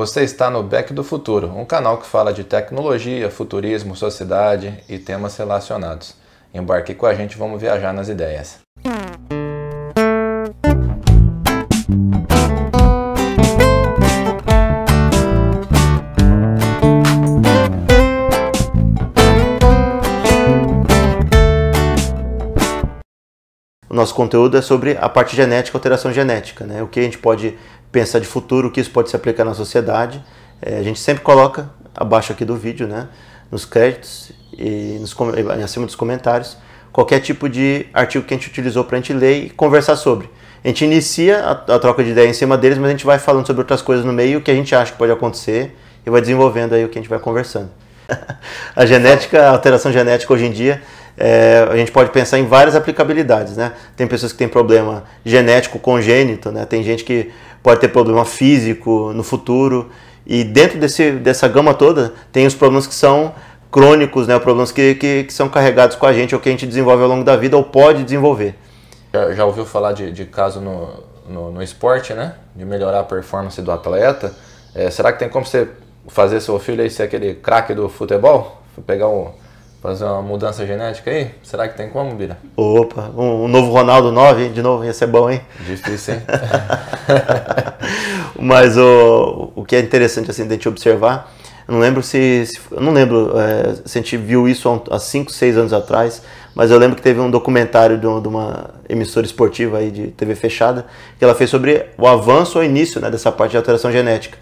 Você está no Back do Futuro, um canal que fala de tecnologia, futurismo, sociedade e temas relacionados. Embarque com a gente, vamos viajar nas ideias. O nosso conteúdo é sobre a parte genética, alteração genética, né? O que a gente pode pensar de futuro, que isso pode se aplicar na sociedade. É, a gente sempre coloca abaixo aqui do vídeo, né? Nos créditos e nos, acima dos comentários, qualquer tipo de artigo que a gente utilizou para a gente ler e conversar sobre. A gente inicia a, a, troca de ideia em cima deles, mas a gente vai falando sobre outras coisas no meio, o que a gente acha que pode acontecer e vai desenvolvendo aí o que a gente vai conversando. a genética, a alteração genética hoje em dia é, a gente pode pensar em várias aplicabilidades, né? Tem pessoas que têm problema genético congênito, né? Tem gente que pode ter problema físico no futuro e dentro desse, dessa gama toda tem os problemas que são crônicos, né? Problemas que, que, que são carregados com a gente ou que a gente desenvolve ao longo da vida ou pode desenvolver. Já, já ouviu falar de, de caso no, no, no, esporte, né? De melhorar a performance do atleta. É, será que tem como você fazer seu filho aí ser aquele craque do futebol? Pegar um fazer uma mudança genética aí? Será que tem como, Bira? Opa, um, um novo Ronaldo 9, de novo, ia ser bom, hein? Difícil, hein? Mas o, o que é interessante assim, de a gente observar, eu não lembro se, se não lembro é, se a gente viu isso há 5, 6 anos atrás, mas eu lembro que teve um documentário de, de, uma emissora esportiva aí de TV fechada, que ela fez sobre o avanço ou início né, dessa parte de alteração genética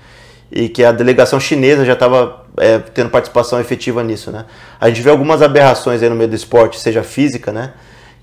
e que a delegação chinesa já estava é, tendo participação efetiva nisso, né? A gente vê algumas aberrações aí no meio do esporte, seja física, né?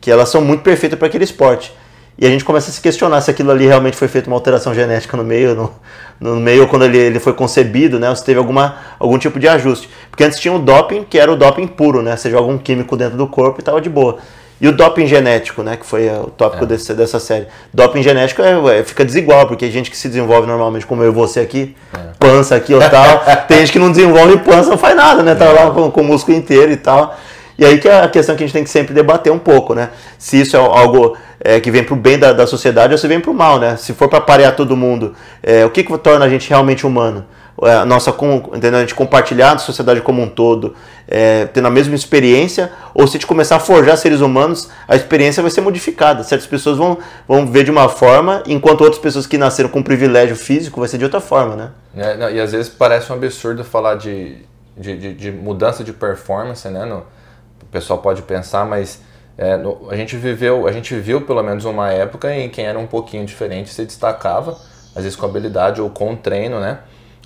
Que elas são muito perfeitas para aquele esporte. E a gente começa a se questionar se aquilo ali realmente foi feito uma alteração genética no meio, no, no meio quando ele, ele foi concebido, né? Ou se teve alguma, algum tipo de ajuste. Porque antes tinha o doping, que era o doping puro, né? Você joga um químico dentro do corpo e estava de boa. E o doping genético, né, que foi o tópico é. desse, dessa série. Doping genético é, é, fica desigual, porque a gente que se desenvolve normalmente, como eu e você aqui, é. pança aqui ou tal, tem gente que não desenvolve pança, não faz nada, né? Tá lá com, com o músculo inteiro e tal. E aí que é a questão que a gente tem que sempre debater um pouco, né? Se isso é algo é, que vem para o bem da, da, sociedade ou se vem para o mal, né? Se for para parear todo mundo, é, o que, que torna a gente realmente humano? É, a nossa entendeu? a gente compartilhar a sociedade como um todo, é, tendo a mesma experiência, ou se a gente começar a forjar seres humanos, a experiência vai ser modificada. Certas pessoas vão, vão ver de uma forma, enquanto outras pessoas que nasceram com privilégio físico vai ser de outra forma, né? É, não, e às vezes parece um absurdo falar de, de, de, de mudança de performance, né? No, o pessoal pode pensar, mas é, no, a gente viveu, a gente viu pelo menos uma época em quem era um pouquinho diferente se destacava, às vezes com habilidade ou com treino, né?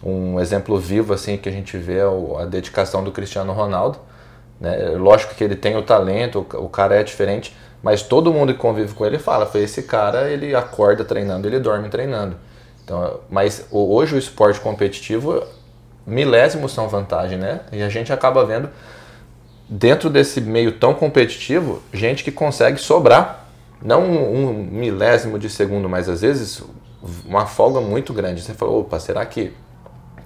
Um exemplo vivo assim que a gente vê é a dedicação do Cristiano Ronaldo. Né? Lógico que ele tem o talento, o cara é diferente, mas todo mundo que convive com ele fala, foi esse cara, ele acorda treinando, ele dorme treinando. Então, mas hoje o esporte competitivo, milésimos são vantagem, né? E a gente acaba vendo dentro desse meio tão competitivo, gente que consegue sobrar, não um, milésimo de segundo, mas às vezes uma folga muito grande. Você fala, opa, será que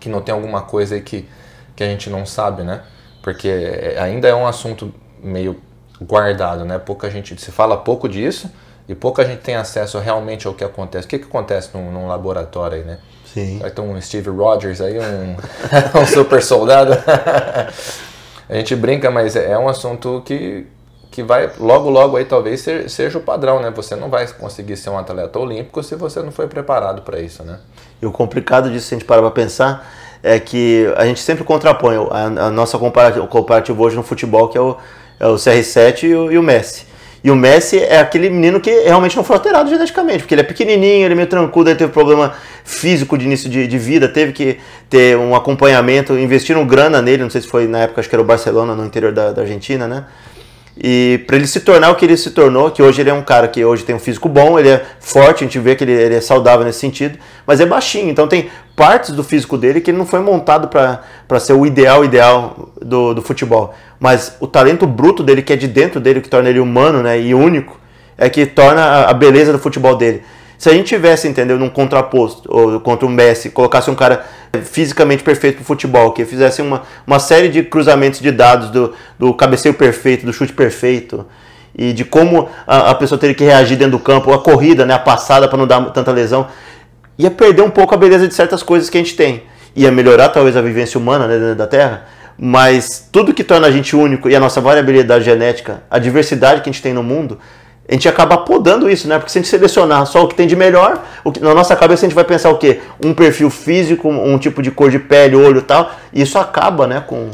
que não tem alguma coisa aí que, que a gente não sabe, né? Porque ainda é um assunto meio guardado, né? Pouca gente se fala pouco disso e pouca gente tem acesso realmente ao que acontece. O que, que acontece num, num laboratório aí, né? Sim. Vai ter um Steve Rogers aí, um, um super soldado. a gente brinca, mas é um assunto que, que vai logo, logo aí talvez seja o padrão, né? Você não vai conseguir ser um atleta olímpico se você não foi preparado para isso, né? E o complicado disso, se a gente parar para pensar, é que a gente sempre contrapõe a, a nossa comparativa, comparativo hoje no futebol, que é o, é o CR7 e o, e o, Messi. E o Messi é aquele menino que realmente não foi alterado geneticamente, porque ele é pequenininho, ele é meio tranquilo, ele teve problema físico de início de, de vida, teve que ter um acompanhamento, investiram grana nele, não sei se foi na época, acho que era o Barcelona, no interior da, da Argentina, né? E para ele se tornar o que ele se tornou, que hoje ele é um cara que hoje tem um físico bom, ele é forte, a gente vê que ele, ele é saudável nesse sentido, mas é baixinho, então tem partes do físico dele que ele não foi montado para ser o ideal ideal do, do futebol. Mas o talento bruto dele, que é de dentro dele, que torna ele humano né, e único, é que torna a, a beleza do futebol dele. Se a gente tivesse, entendeu, num contraposto, ou contra o Messi, colocasse um cara fisicamente perfeito pro futebol, que fizesse uma, uma série de cruzamentos de dados do, do cabeceio perfeito, do chute perfeito, e de como a, a pessoa teria que reagir dentro do campo, a corrida, né, a passada para não dar tanta lesão, ia perder um pouco a beleza de certas coisas que a gente tem. ia melhorar talvez a vivência humana né, dentro da Terra, mas tudo que torna a gente único e a nossa variabilidade genética, a diversidade que a gente tem no mundo, a gente acaba podando isso, né? Porque se a gente selecionar só o que tem de melhor, que, na nossa cabeça a gente vai pensar o quê? Um perfil físico, um tipo de cor de pele, olho e tal, e isso acaba, né, com...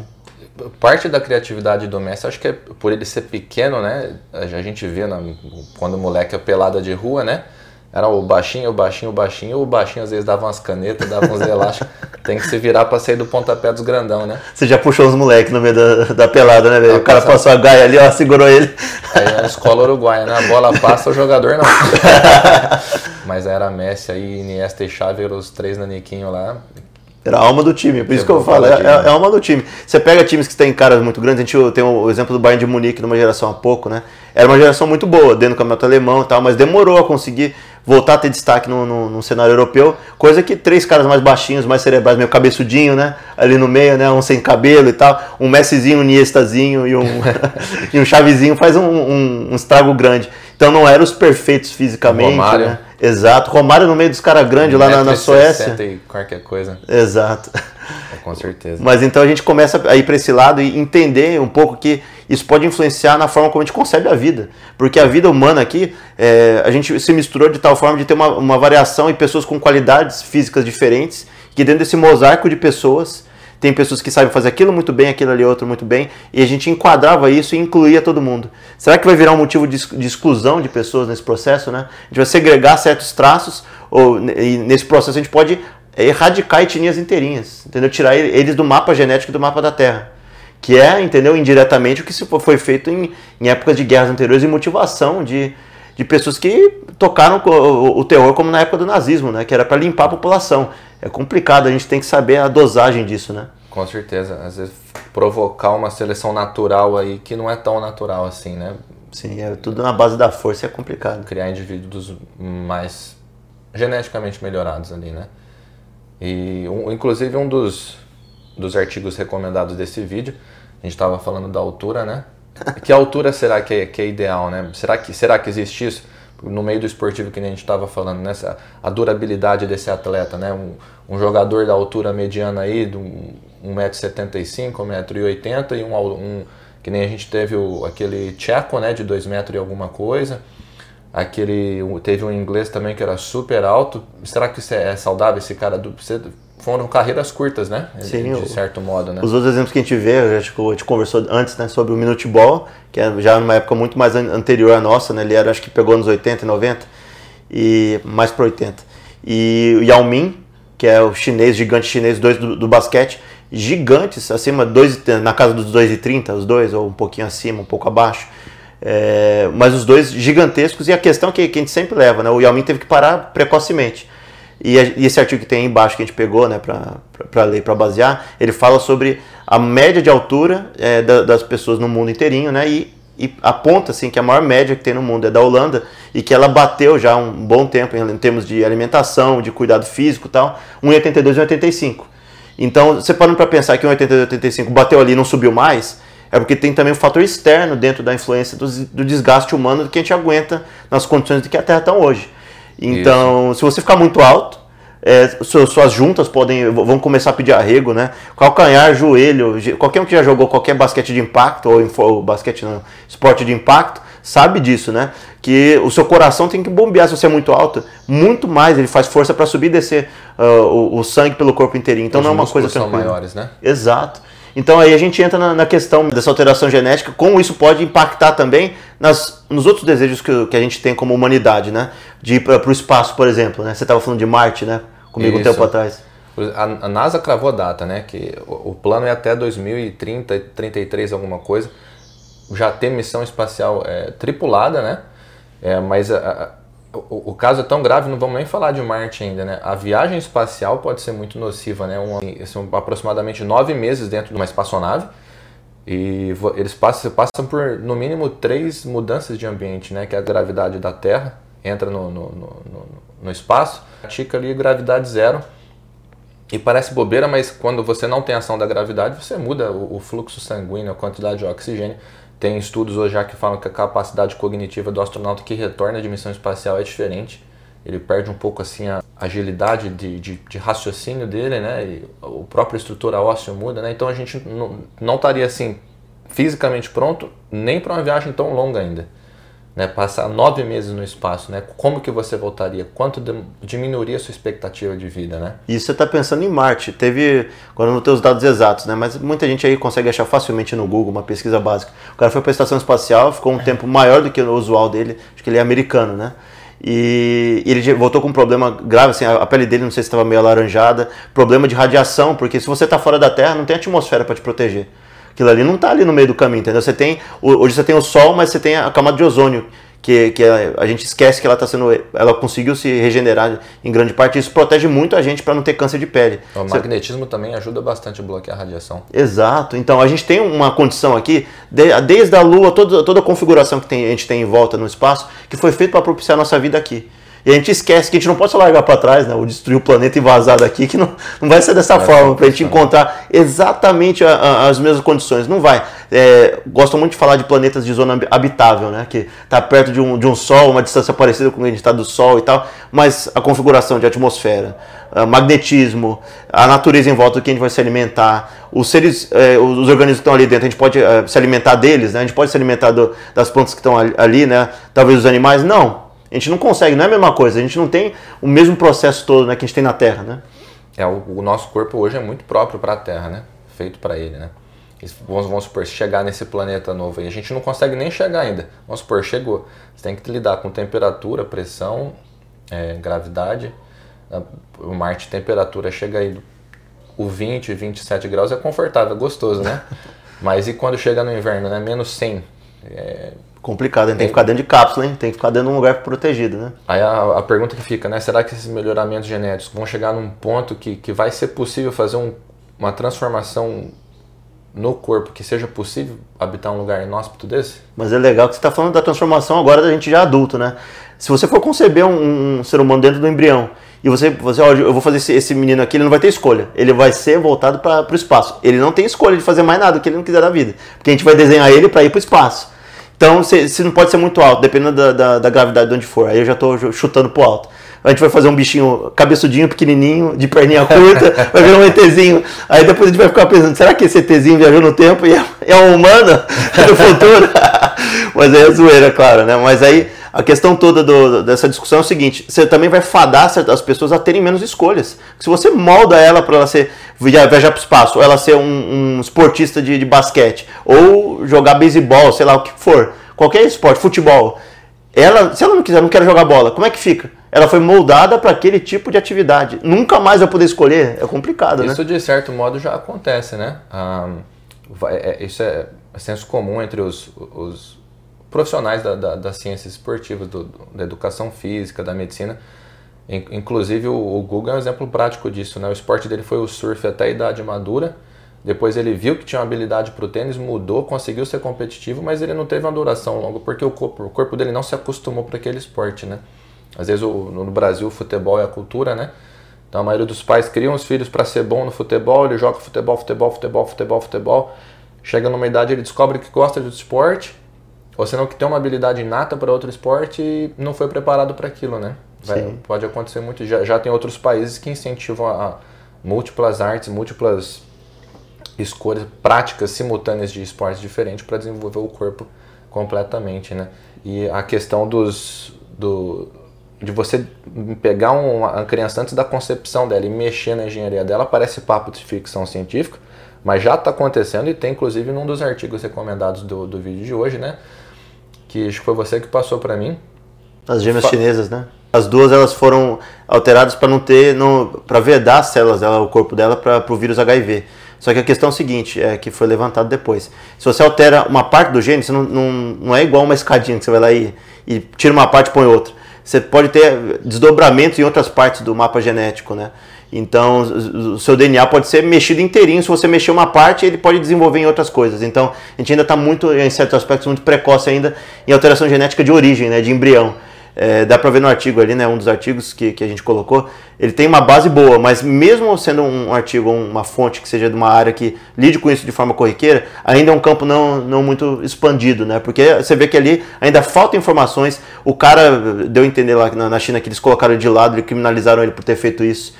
Parte da criatividade do Messi, acho que é por ele ser pequeno, né? A gente vê na, quando o moleque é pelada de rua, né? Era o baixinho, o baixinho, o baixinho. O baixinho às vezes dava umas canetas, dava uns elásticos. Tem que se virar pra sair do pontapé dos grandão, né? Você já puxou os moleques no meio da, da pelada, né, velho? O cara passou a gaia ali, ó, segurou ele. Aí na escola uruguaia, né? A bola passa, o jogador não. Mas era Messi aí, Iniesta e Xavi, os três naniquinhos lá. Era a alma do time, por isso que eu falo, é, é, é, a alma do time. Você pega times que têm caras muito grandes, a gente tem o exemplo do Bayern de Munique numa geração há pouco, né? Era uma geração muito boa, dentro do campeonato alemão e tal, mas demorou a conseguir voltar a ter destaque no, no, no, cenário europeu, coisa que três caras mais baixinhos, mais cerebrais, meio cabeçudinho, né? Ali no meio, né? Um sem cabelo e tal, um Messizinho, um Niestazinho e um, e um Chavezinho faz um, um, um, estrago grande. Então não eram os perfeitos fisicamente, Romário. né? Exato. Romário no meio dos caras grandes lá na, na Suécia. E qualquer coisa. Exato. É, com certeza. Mas então a gente começa a ir para esse lado e entender um pouco que isso pode influenciar na forma como a gente concebe a vida. Porque a vida humana aqui, é, a gente se misturou de tal forma de ter uma, uma variação e pessoas com qualidades físicas diferentes, que dentro desse mosaico de pessoas, tem pessoas que sabem fazer aquilo muito bem, aquilo ali outro muito bem, e a gente enquadrava isso e incluía todo mundo. Será que vai virar um motivo de, de exclusão de pessoas nesse processo, né? A gente vai segregar certos traços, ou e nesse processo a gente pode erradicar etnias inteirinhas, entendeu? Tirar eles do mapa genético do mapa da Terra que é, entendeu, indiretamente o que foi feito em, em épocas de guerras anteriores e motivação de, de pessoas que tocaram o, terror como na época do nazismo, né, que era para limpar a população. É complicado, a gente tem que saber a dosagem disso, né? Com certeza, às vezes provocar uma seleção natural aí que não é tão natural assim, né? Sim, é tudo na base da força é complicado. Criar indivíduos mais geneticamente melhorados ali, né? E um, inclusive um dos dos artigos recomendados desse vídeo. A gente estava falando da altura, né? Que altura será que é, que é ideal, né? Será que, será que existe isso? No meio do esportivo que a gente estava falando, né? A durabilidade desse atleta, né? Um, um jogador da altura mediana aí, de 1,75m, 1,80m e um, um, que nem a gente teve o, aquele tcheco, né? De 2 metros e alguma coisa. Aquele, teve um inglês também que era super alto. Será que isso é, é saudável esse cara? Do, você foram carreiras curtas, né? Sim, de certo modo, né? Os outros exemplos que a gente vê, a gente conversou antes, né, sobre o Minute Ball, que é já numa época muito mais anterior à nossa, né? Ele era, acho que pegou nos 80 e 90, e mais para 80. E o Yao Ming, que é o chinês, gigante chinês, dois do, do basquete, gigantes, acima, dois, na casa dos 2,30, os dois, ou um pouquinho acima, um pouco abaixo. É, mas os dois gigantescos, e a questão que, que a gente sempre leva, né? O Yao Ming teve que parar precocemente e, esse artigo que tem aí embaixo que a gente pegou né, para ler, para basear, ele fala sobre a média de altura é, da, das pessoas no mundo inteirinho, né? E, e, aponta assim, que a maior média que tem no mundo é da Holanda e que ela bateu já um bom tempo em, em termos de alimentação, de cuidado físico e tal, 1,82 e 1,85. Então, você parando para pensar que 1,82 e 85 bateu ali e não subiu mais, é porque tem também um fator externo dentro da influência do, do desgaste humano que a gente aguenta nas condições de que a Terra está hoje. Então, Isso. se você ficar muito alto, é, suas juntas podem vão começar a pedir arrego, né? Calcanhar, joelho, qualquer um que já jogou qualquer basquete de impacto ou, ou basquete não, esporte de impacto sabe disso, né? Que o seu coração tem que bombear se você é muito alto, muito mais ele faz força para subir e descer uh, o, o, sangue pelo corpo inteirinho. Então Os não é uma coisa tranquila. são maiores, né? Exato. Então aí a gente entra na, na, questão dessa alteração genética, como isso pode impactar também nas, nos outros desejos que, que a gente tem como humanidade, né? De ir para o espaço, por exemplo, né? Você estava falando de Marte, né? Comigo isso. um tempo atrás. A, a NASA cravou a data, né? Que o, o plano é até 2030, 33, alguma coisa, já ter missão espacial é, tripulada, né? É, mas a, o, o, caso é tão grave, não vamos nem falar de Marte ainda, né? A viagem espacial pode ser muito nociva, né? Um, são aproximadamente nove meses dentro de uma espaçonave e eles passam, passam por, no mínimo, três mudanças de ambiente, né? Que é a gravidade da Terra entra no, no, no, no espaço, pratica ali gravidade zero e parece bobeira, mas quando você não tem ação da gravidade, você muda o, o fluxo sanguíneo, a quantidade de oxigênio tem estudos hoje já que falam que a capacidade cognitiva do astronauta que retorna de missão espacial é diferente. Ele perde um pouco assim a, agilidade de, de, de, raciocínio dele, né? E o própria estrutura óssea muda, né? Então a gente não, não estaria assim fisicamente pronto nem para uma viagem tão longa ainda. Né, passar nove meses no espaço, né? Como que você voltaria? Quanto de, diminuiria a sua expectativa de vida, né? E você está pensando em Marte. Teve, agora não tenho os dados exatos, né? Mas muita gente aí consegue achar facilmente no Google uma pesquisa básica. O cara foi para a estação espacial, ficou um tempo maior do que o usual dele. Acho que ele é americano, né? E ele voltou com um problema grave, assim, a pele dele não sei se estava meio alaranjada, problema de radiação, porque se você está fora da Terra não tem atmosfera para te proteger. Aquilo ali não está ali no meio do caminho, entendeu? Você tem, hoje você tem o Sol, mas você tem a camada de ozônio, que, que a, a gente esquece que ela está sendo, ela conseguiu se regenerar em grande parte. Isso protege muito a gente para não ter câncer de pele. O Você... magnetismo também ajuda bastante a bloquear a radiação. Exato. Então a gente tem uma condição aqui, de, desde a Lua, toda, toda a configuração que tem, a gente tem em volta no espaço, que foi feito para propiciar a nossa vida aqui. E a gente esquece que a gente não pode só largar para trás, né? Ou destruir o planeta e vazar daqui, que não, não vai ser dessa forma, para a gente encontrar exatamente a, a, as mesmas condições. Não vai. É, gosto muito de falar de planetas de zona habitável, né? Que está perto de um, de um Sol, uma distância parecida com a gente está do Sol e tal, mas a configuração de atmosfera, magnetismo, a natureza em volta do que a gente vai se alimentar, os seres, é, os organismos que estão ali dentro, a gente pode é, se alimentar deles, né? A gente pode se alimentar do, das plantas que estão ali, né? Talvez os animais, não a gente não consegue, não é a mesma coisa, a gente não tem o mesmo processo todo né, que a gente tem na Terra, né? É, o, o nosso corpo hoje é muito próprio para a Terra, né? Feito para ele, né? Vamos, vamos supor, chegar nesse planeta novo aí, a gente não consegue nem chegar ainda. Vamos supor, chegou. Você tem que lidar com temperatura, pressão, é, gravidade. O Marte, temperatura chega aí, o 20, 27 graus é confortável, é gostoso, né? Mas e quando chega no inverno, né? Menos 100. É, complicado, a gente tem que ficar dentro de cápsula, hein? tem que ficar dentro de um lugar protegido, né? Aí a, a, pergunta que fica, né? Será que esses melhoramentos genéticos vão chegar num ponto que, que vai ser possível fazer um, uma transformação no corpo que seja possível habitar um lugar inóspito desse? Mas é legal que você está falando da transformação agora da gente já adulto, né? Se você for conceber um, um ser humano dentro do embrião e você, você ó, eu vou fazer esse, esse, menino aqui, ele não vai ter escolha. Ele vai ser voltado para o espaço. Ele não tem escolha de fazer mais nada que ele não quiser da vida. Porque a gente vai desenhar ele para ir para o espaço. Então, se, não pode ser muito alto, dependendo da, da, da, gravidade de onde for. Aí eu já estou chutando pro alto. A gente vai fazer um bichinho cabeçudinho, pequenininho, de perninha curta, vai virar um ETzinho. Aí depois a gente vai ficar pensando, será que esse ETzinho viajou no tempo e é, é um humano no futuro? Mas aí é zoeira, claro, né? Mas aí a questão toda do, dessa discussão é o seguinte: você também vai fadar as pessoas a terem menos escolhas. Se você molda ela para ela ser viajar para o espaço, ou ela ser um, um esportista de, de, basquete, ou jogar beisebol, sei lá o que for, qualquer esporte, futebol, ela, se ela não quiser, não quer jogar bola, como é que fica? Ela foi moldada para aquele tipo de atividade. Nunca mais vai poder escolher. É complicado, isso, né? Isso de certo modo já acontece, né? É, isso é senso comum entre os, os profissionais da, da, das ciências esportivas, do, da educação física, da medicina. Inclusive o, o Google é um exemplo prático disso. Né? O esporte dele foi o surf até a idade madura. Depois ele viu que tinha uma habilidade para o tênis, mudou, conseguiu ser competitivo, mas ele não teve uma duração longa porque o corpo, o corpo dele não se acostumou para aquele esporte, né? Às vezes o, no Brasil o futebol é a cultura, né? Então a maioria dos pais criam os filhos para ser bom no futebol, ele joga futebol, futebol, futebol, futebol, futebol. Chega numa idade ele descobre que gosta de esporte, ou senão que tem uma habilidade inata para outro esporte e não foi preparado para aquilo, né? Vai, pode acontecer muito. Já, já tem outros países que incentivam a, a múltiplas artes, múltiplas escolhas, práticas simultâneas de esportes diferentes para desenvolver o corpo completamente, né? E a questão dos do, de você pegar uma, criança antes da concepção dela e mexer na engenharia dela parece papo de ficção científica, mas já está acontecendo e tem inclusive num dos artigos recomendados do, do vídeo de hoje, né? que acho que foi você que passou para mim. As gêmeas Fa chinesas, né? As duas elas foram alteradas para não ter, para vedar as células dela, o corpo dela para o vírus HIV. Só que a questão é a seguinte, é que foi levantado depois. Se você altera uma parte do gene, você não, não, não é igual uma escadinha que você vai lá e, e tira uma parte e põe outra. Você pode ter desdobramentos em outras partes do mapa genético, né? Então, o seu DNA pode ser mexido inteirinho. Se você mexer uma parte, ele pode desenvolver em outras coisas. Então, a gente ainda está muito, em certos aspectos, muito precoce ainda em alteração genética de origem, né, de embrião. É, dá para ver no artigo ali, né, um dos artigos que, que a gente colocou, ele tem uma base boa, mas mesmo sendo um artigo, uma fonte que seja de uma área que lide com isso de forma corriqueira, ainda é um campo não, não muito expandido, né? Porque você vê que ali ainda falta informações. O cara deu a entender lá na China que eles colocaram de lado e criminalizaram ele por ter feito isso.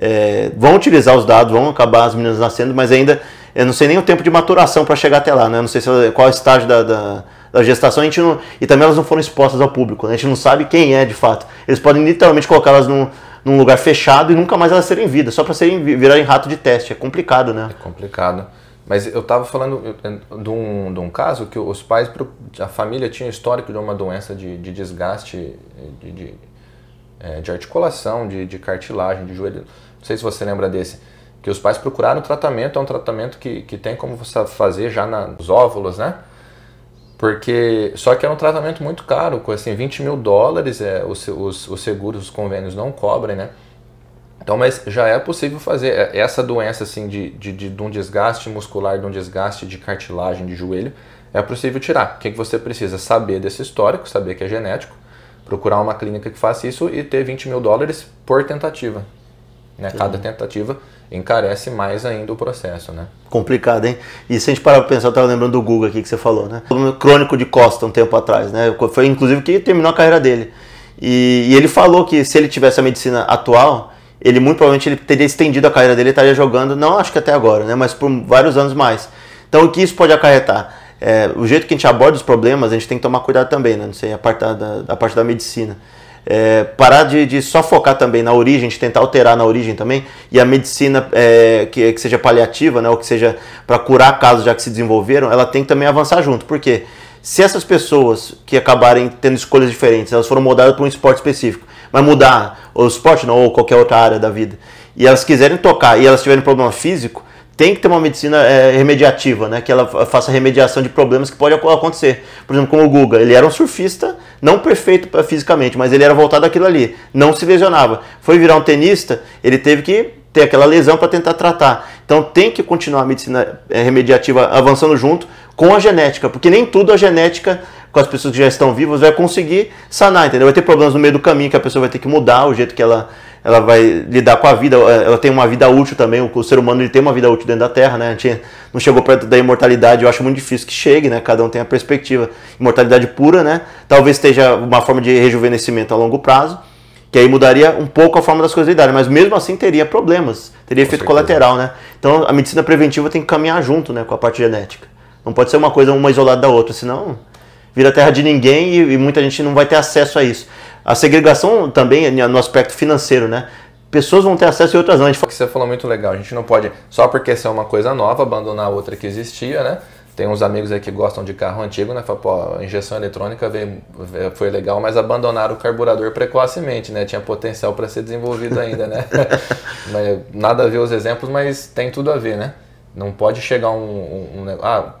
É, vão utilizar os dados, vão acabar as meninas nascendo, mas ainda eu não sei nem o tempo de maturação para chegar até lá, né? Eu não sei se, qual é o estágio da, da da gestação, a gente não, e também elas não foram expostas ao público, né? a gente não sabe quem é de fato. Eles podem literalmente colocá-las num, num lugar fechado e nunca mais elas serem vidas, só para serem virarem rato de teste. É complicado, né? É complicado. Mas eu estava falando de um, de um caso que os pais, a família tinha histórico de uma doença de, de desgaste de, de, é, de articulação, de, de cartilagem, de joelho. Não sei se você lembra desse. Que os pais procuraram tratamento, é um tratamento que, que tem como você fazer já nos óvulos, né? Porque, só que é um tratamento muito caro, com assim, 20 mil dólares, é, os, os, os seguros, os convênios não cobrem, né? Então, mas já é possível fazer é, essa doença assim de, de, de, de um desgaste muscular, de um desgaste de cartilagem de joelho, é possível tirar. O que, que você precisa? Saber desse histórico, saber que é genético, procurar uma clínica que faça isso e ter 20 mil dólares por tentativa. Né? Cada tentativa encarece mais ainda o processo, né? Complicado, hein? E se a gente parar para pensar, eu estava lembrando do Google aqui que você falou, né? Crônico de Costa um tempo atrás, né? Foi inclusive que terminou a carreira dele. E, e, ele falou que se ele tivesse a medicina atual, ele muito provavelmente ele teria estendido a carreira dele estaria jogando, não acho que até agora, né? Mas por vários anos mais. Então o que isso pode acarretar? É, o jeito que a gente aborda os problemas, a gente tem que tomar cuidado também, né? Não sei, a parte da, a parte da medicina. É, parar de, de, só focar também na origem, de tentar alterar na origem também, e a medicina é, que, que, seja paliativa, né, ou que seja para curar casos já que se desenvolveram, ela tem que também avançar junto. Porque se essas pessoas que acabarem tendo escolhas diferentes, elas foram moldadas para um esporte específico, mas mudar o esporte não, ou qualquer outra área da vida, e elas quiserem tocar e elas tiverem problema físico, tem que ter uma medicina é, remediativa, né? Que ela faça remediação de problemas que podem acontecer. Por exemplo, como o Guga, ele era um surfista, não perfeito fisicamente, mas ele era voltado àquilo ali, não se lesionava. Foi virar um tenista, ele teve que ter aquela lesão para tentar tratar. Então tem que continuar a medicina é, remediativa avançando junto com a genética, porque nem tudo a genética com as pessoas que já estão vivas vai conseguir sanar, entendeu? Vai ter problemas no meio do caminho que a pessoa vai ter que mudar o jeito que ela ela vai lidar com a vida, ela tem uma vida útil também, o, ser humano ele tem uma vida útil dentro da Terra, né? A gente não chegou perto da imortalidade, eu acho muito difícil que chegue, né? Cada um tem a perspectiva. Imortalidade pura, né? Talvez esteja uma forma de rejuvenescimento a longo prazo, que aí mudaria um pouco a forma das coisas lidarem, mas mesmo assim teria problemas, teria com efeito certeza. colateral, né? Então a medicina preventiva tem que caminhar junto, né, com a parte genética. Não pode ser uma coisa uma isolada da outra, senão vira terra de ninguém e, e muita gente não vai ter acesso a isso. A segregação também no aspecto financeiro, né? Pessoas vão ter acesso e outras não. A gente... Você falou muito legal. A gente não pode, só porque essa é uma coisa nova, abandonar outra que existia, né? Tem uns amigos aí que gostam de carro antigo, né? Fala, pô, a injeção eletrônica veio, foi legal, mas abandonaram o carburador precocemente, né? Tinha potencial para ser desenvolvido ainda, né? Nada a ver os exemplos, mas tem tudo a ver, né? Não pode chegar um, um, um ah,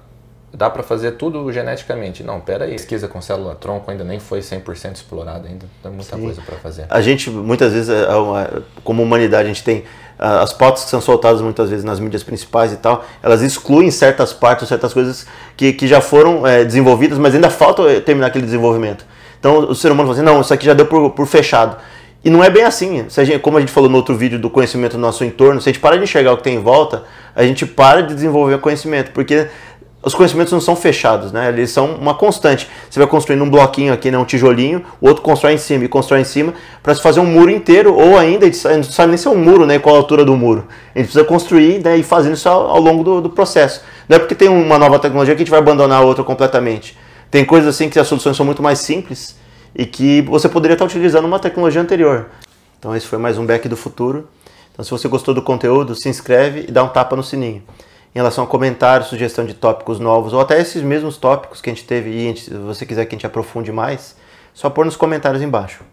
dá para fazer tudo geneticamente. Não, pera aí, pesquisa com célula-tronco ainda nem foi 100% explorada ainda, tem muita Sim. coisa para fazer. A gente, muitas vezes, é, é como humanidade, a gente tem as pautas que são soltadas muitas vezes nas mídias principais e tal, elas excluem certas partes, certas coisas que, que já foram é, desenvolvidas, mas ainda falta terminar aquele desenvolvimento. Então o ser humano fala assim, não, isso aqui já deu por, por fechado. E não é bem assim. A gente, como a gente falou no outro vídeo do conhecimento do nosso entorno, se a gente para de enxergar o que tem em volta, a gente para de desenvolver o conhecimento, porque os conhecimentos não são fechados, né? Eles são uma constante. Você vai construindo um bloquinho aqui, né, um tijolinho, o outro constrói em cima e constrói em cima para se fazer um muro inteiro, ou ainda, a gente não sabe nem se é um muro, né, qual a altura do muro. A gente precisa construir né, e fazendo isso ao, longo do, do, processo. Não é porque tem uma nova tecnologia que a gente vai abandonar a outra completamente. Tem coisas assim que as soluções são muito mais simples e que você poderia estar utilizando uma tecnologia anterior. Então esse foi mais um Back do Futuro. Então se você gostou do conteúdo, se inscreve e dá um tapa no sininho em relação a comentários, sugestão de tópicos novos, ou até esses mesmos tópicos que a gente teve e se você quiser que a gente aprofunde mais, só pôr nos comentários embaixo.